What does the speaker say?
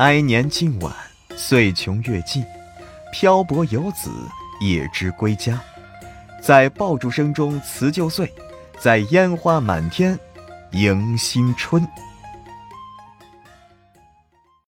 哀年近晚，岁穷月尽，漂泊游子也知归家。在爆竹声中辞旧岁，在烟花满天迎新春。